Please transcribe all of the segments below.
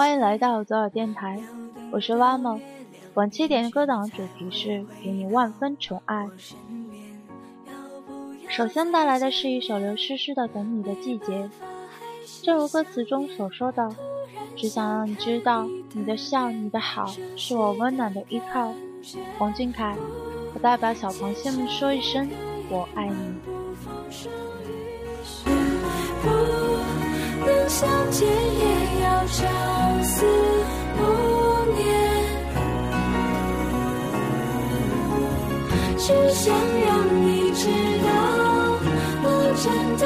欢迎来到左耳电台，我是拉梦。本期点歌档主题是给你万分宠爱。首先带来的是一首刘诗诗的《等你的季节》，正如歌词中所说的，只想让你知道，你的笑，你的好，是我温暖的依靠。王俊凯，我代表小螃蟹们说一声，我爱你。只想让你知道，我真的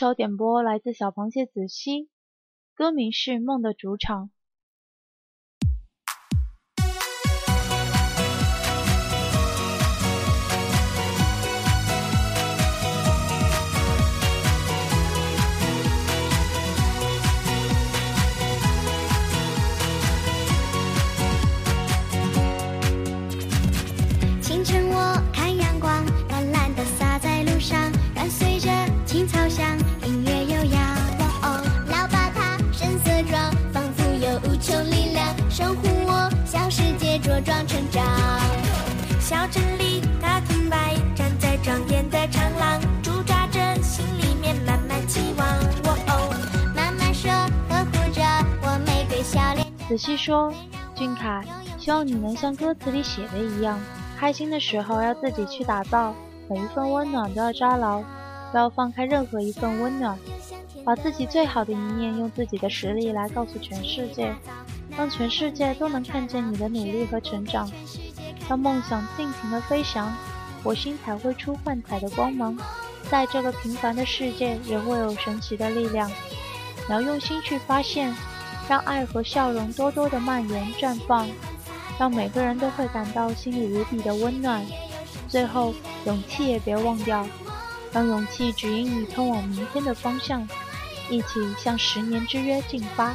首点播来自小螃蟹子熙，歌名是《梦的主场》。子熙说：“俊凯，希望你能像歌词里写的一样，开心的时候要自己去打造，每一份温暖都要抓牢，不要放开任何一份温暖，把自己最好的一面用自己的实力来告诉全世界，让全世界都能看见你的努力和成长。让梦想尽情的飞翔，火星才会出幻彩的光芒，在这个平凡的世界也会有神奇的力量。你要用心去发现。”让爱和笑容多多的蔓延绽放，让每个人都会感到心里无比的温暖。最后，勇气也别忘掉，让勇气指引你通往明天的方向，一起向十年之约进发。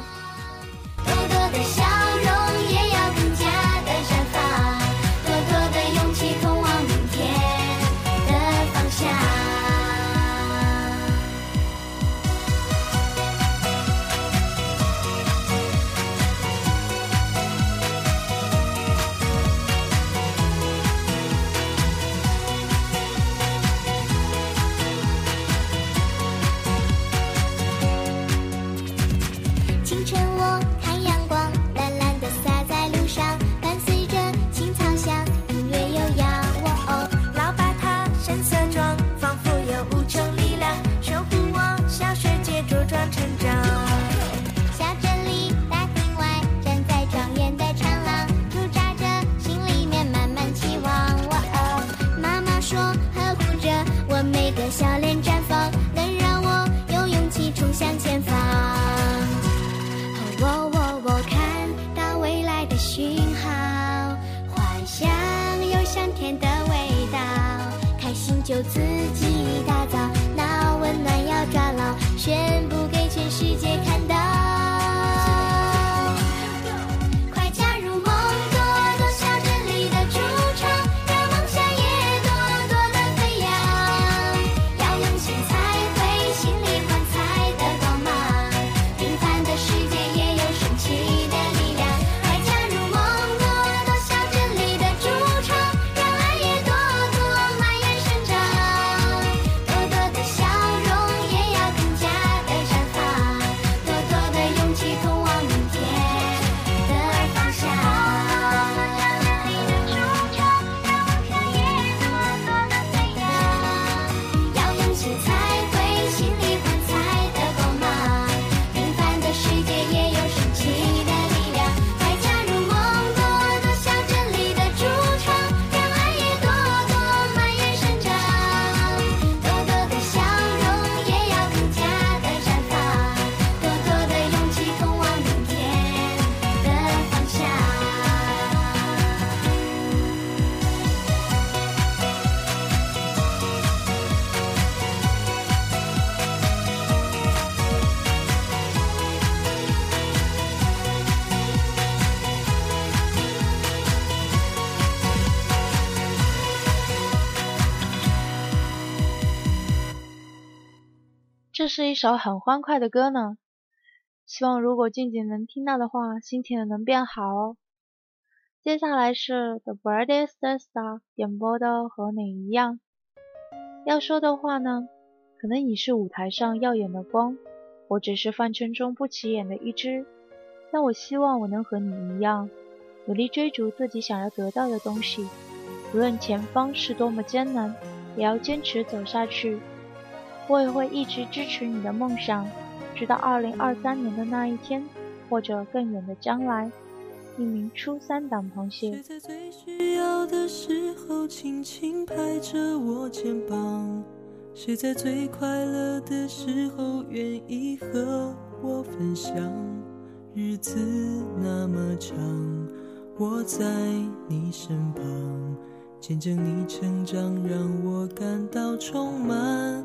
是一首很欢快的歌呢，希望如果静静能听到的话，心情也能变好哦。接下来是 The Brightest Star 点播的和你一样。要说的话呢，可能你是舞台上耀眼的光，我只是饭圈中不起眼的一只。但我希望我能和你一样，努力追逐自己想要得到的东西，无论前方是多么艰难，也要坚持走下去。我也会一直支持你的梦想，直到二零二三年的那一天，或者更远的将来。一名初三党螃蟹谁。在最需要的时候轻轻拍着我肩膀？谁在最快乐的时候愿意和我分享？日子那么长，我在你身旁，见证你成长，让我感到充满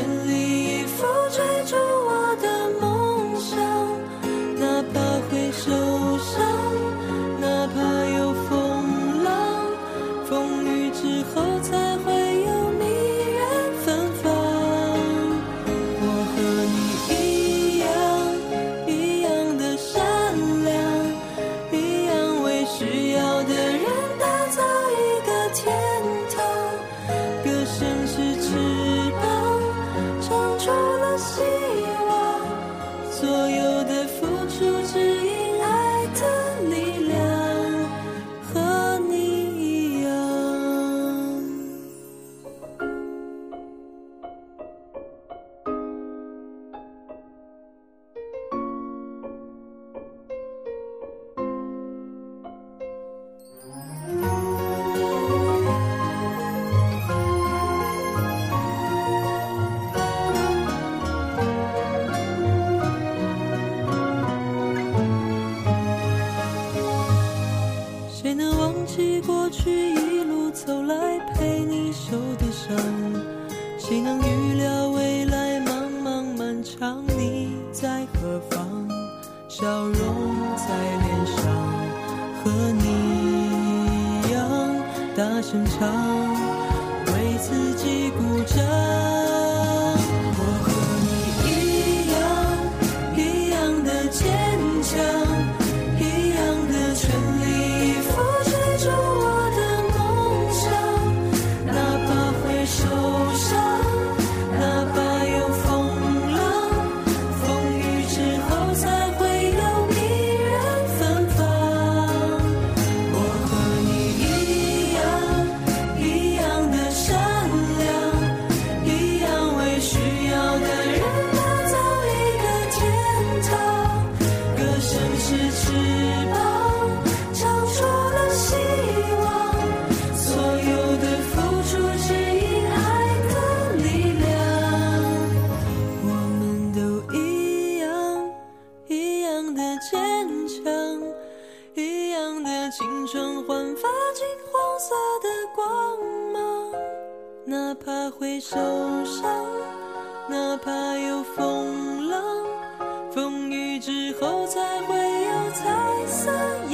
样哪怕会受伤哪怕有风浪风雨之后才会有彩色阳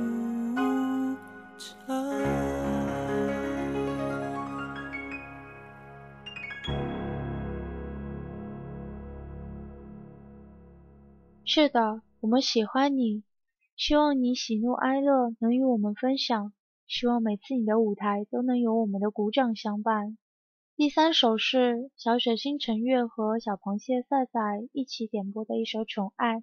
是的，我们喜欢你，希望你喜怒哀乐能与我们分享，希望每次你的舞台都能有我们的鼓掌相伴。第三首是小雪星辰月和小螃蟹赛赛一起点播的一首《宠爱》。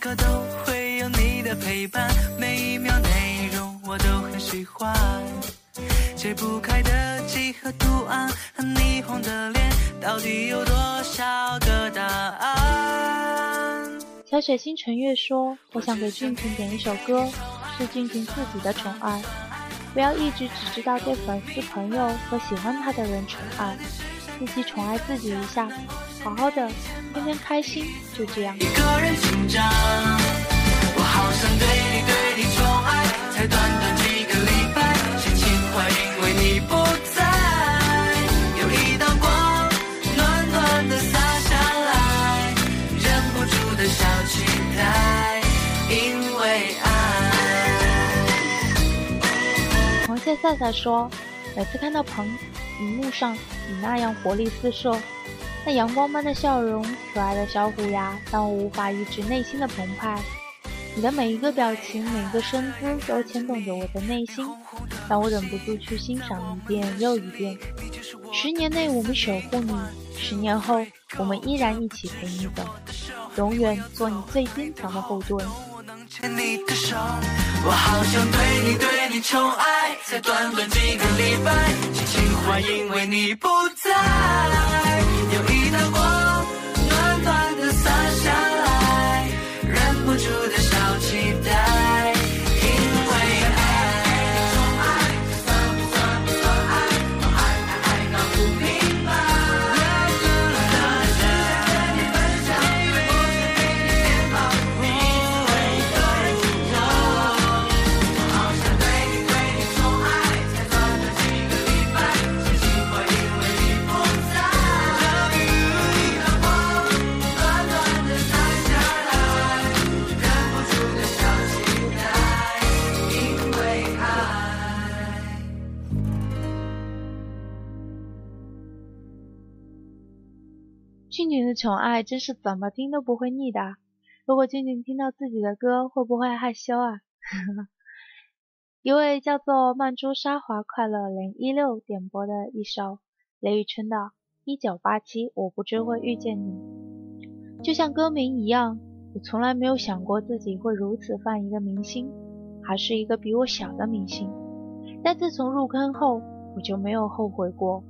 课都会有你的陪伴，每一秒内容我都很喜欢。解不开的几何图案和霓虹的脸，到底有多少个答案？小雪星辰月说：“我想给俊俊点一首歌，是俊俊自己的宠爱，不要一直只知道对粉丝、朋友和喜欢他的人宠爱，自己宠爱自己一下。”好好的，天天开心，就这样。一个人紧张，我好想对你对你宠爱，才短短几个礼拜，心情会因为你不在，有一道光暖暖的洒下来，忍不住的小期待，因为爱。螃蟹赛赛说，每次看到棚荧幕上你那样活力四射。那阳光般的笑容，可爱的小虎牙，让我无法抑制内心的澎湃。你的每一个表情，每一个身姿，都牵动着我的内心，让我忍不住去欣赏一遍又一遍。十年内我们守护你，十年后我们依然一起陪你走，永远做你最坚强的后盾。牵你的手，我好想对你对你宠爱，才短短几个礼拜，心情坏因为你不在，宠爱真是怎么听都不会腻的。如果俊俊听到自己的歌，会不会害羞啊？一位叫做曼珠沙华快乐零一六点播的一首雷雨春的《一九八七我不知会遇见你》，就像歌名一样，我从来没有想过自己会如此犯一个明星，还是一个比我小的明星。但自从入坑后，我就没有后悔过。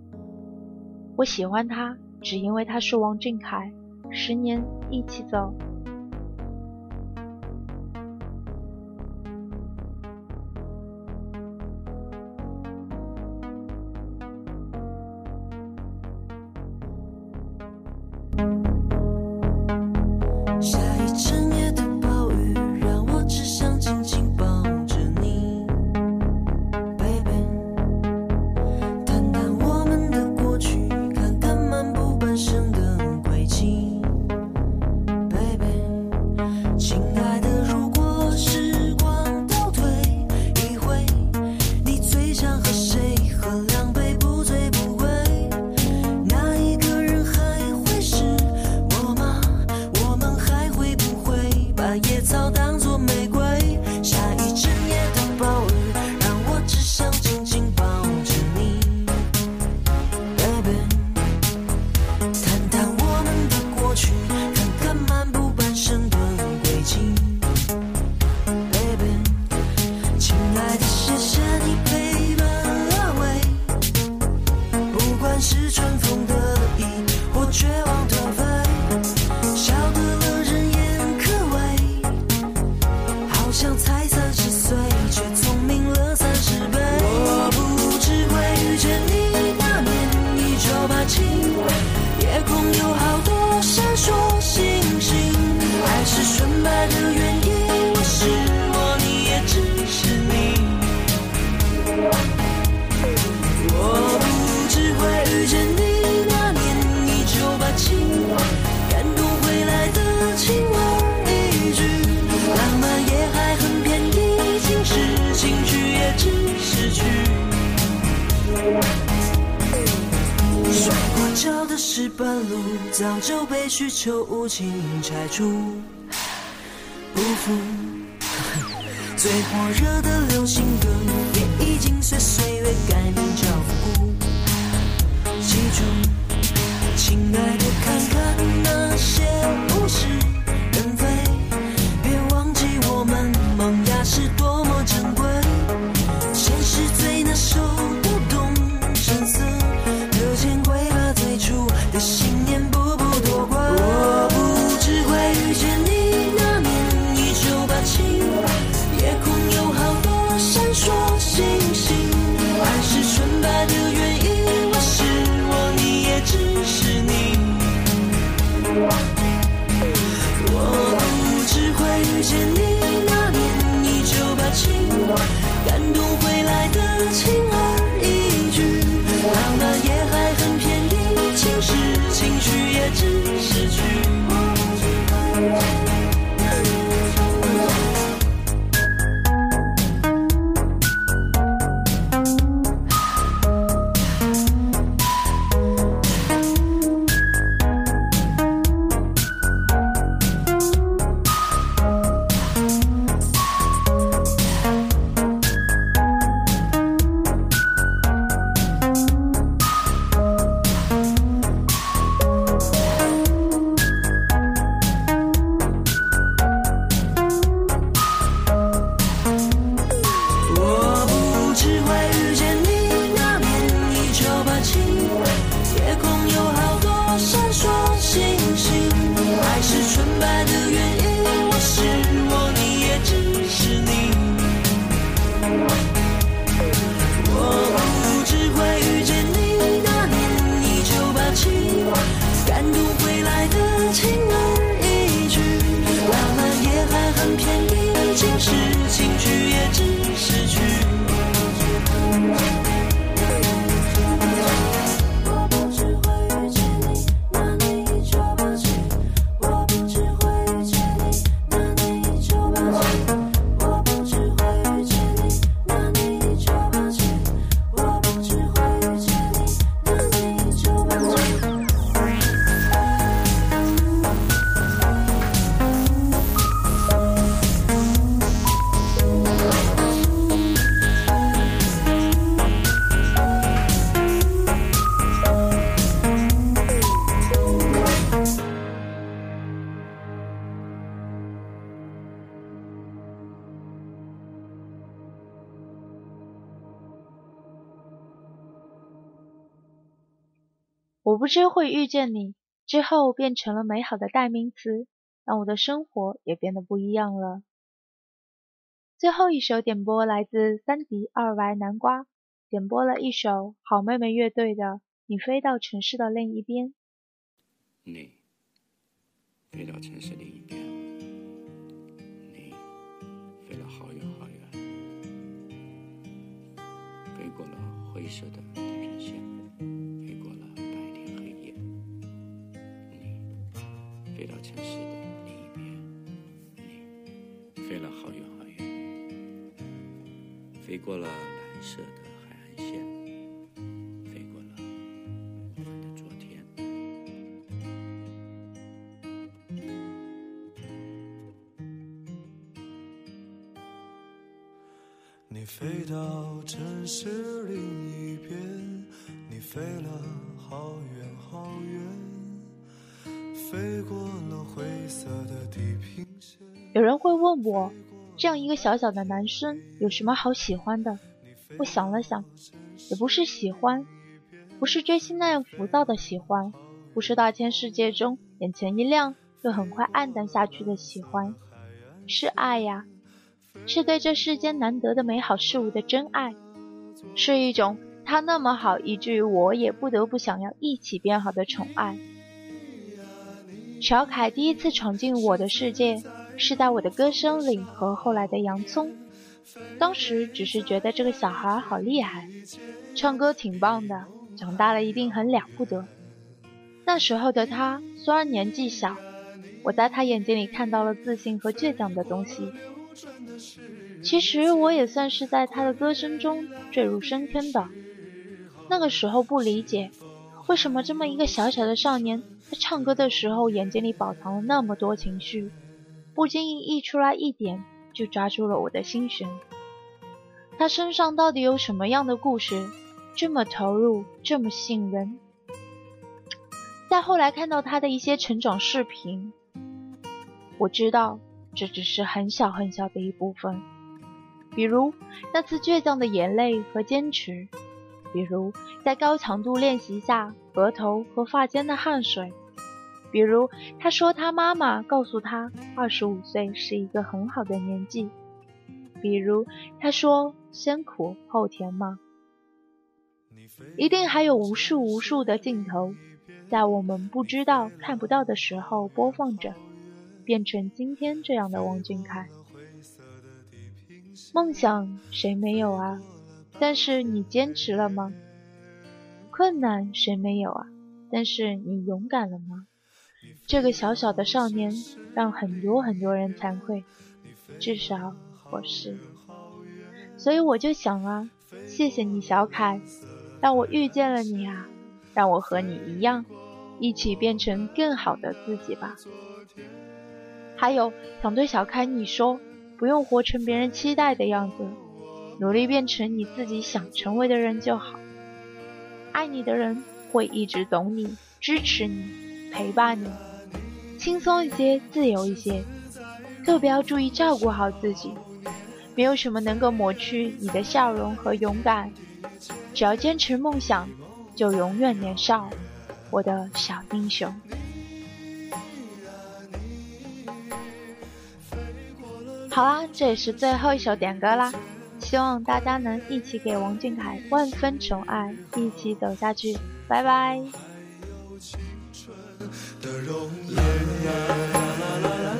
我喜欢他，只因为他是王俊凯。十年一起走。夜空有好多闪烁星星，爱是纯白的原因。小的石板路早就被需求无情拆除，不服。最火热的流行歌也已经随岁月改名叫复古。记住，亲爱的，心事情绪也只是。我不知会遇见你，之后变成了美好的代名词，让我的生活也变得不一样了。最后一首点播来自三迪二歪南瓜，点播了一首好妹妹乐队的《你飞到城市的另一边》。你飞到城市另一边，你飞了好远好远，飞过了灰色的地平线，城市的另一边，你飞了好远好远，飞过了蓝色的海岸线，飞过了我们的昨天。你飞到城市另一边，你飞了好远好远，飞过了灰色的地平线有人会问我，这样一个小小的男生有什么好喜欢的？我想了想，也不是喜欢，不是追星那样浮躁的喜欢，不是大千世界中眼前一亮又很快暗淡下去的喜欢，是爱呀，是对这世间难得的美好事物的真爱，是一种他那么好，以至于我也不得不想要一起变好的宠爱。小凯第一次闯进我的世界，是在我的歌声里和后来的洋葱。当时只是觉得这个小孩好厉害，唱歌挺棒的，长大了一定很了不得。那时候的他虽然年纪小，我在他眼睛里看到了自信和倔强的东西。其实我也算是在他的歌声中坠入深坑的。那个时候不理解，为什么这么一个小小的少年，他唱歌的时候眼睛里饱藏了那么多情绪，不经意溢出来一点。就抓住了我的心弦。他身上到底有什么样的故事，这么投入，这么吸引人？再后来看到他的一些成长视频，我知道这只是很小很小的一部分。比如那次倔强的眼泪和坚持，比如在高强度练习下额头和发间的汗水。比如，他说他妈妈告诉他，二十五岁是一个很好的年纪。比如，他说先苦后甜嘛。一定还有无数无数的镜头，在我们不知道、看不到的时候播放着，变成今天这样的王俊凯。梦想谁没有啊？但是你坚持了吗？困难谁没有啊？但是你勇敢了吗？这个小小的少年让很多很多人惭愧，至少我是。所以我就想啊，谢谢你小凯，让我遇见了你啊，让我和你一样，一起变成更好的自己吧。还有想对小凯你说，不用活成别人期待的样子，努力变成你自己想成为的人就好。爱你的人会一直懂你，支持你，陪伴你。轻松一些，自由一些，特别要注意照顾好自己。没有什么能够抹去你的笑容和勇敢。只要坚持梦想，就永远年少，我的小英雄。好啦，这也是最后一首点歌啦，希望大家能一起给王俊凯万分宠爱，一起走下去，拜拜。的容颜。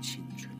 青春？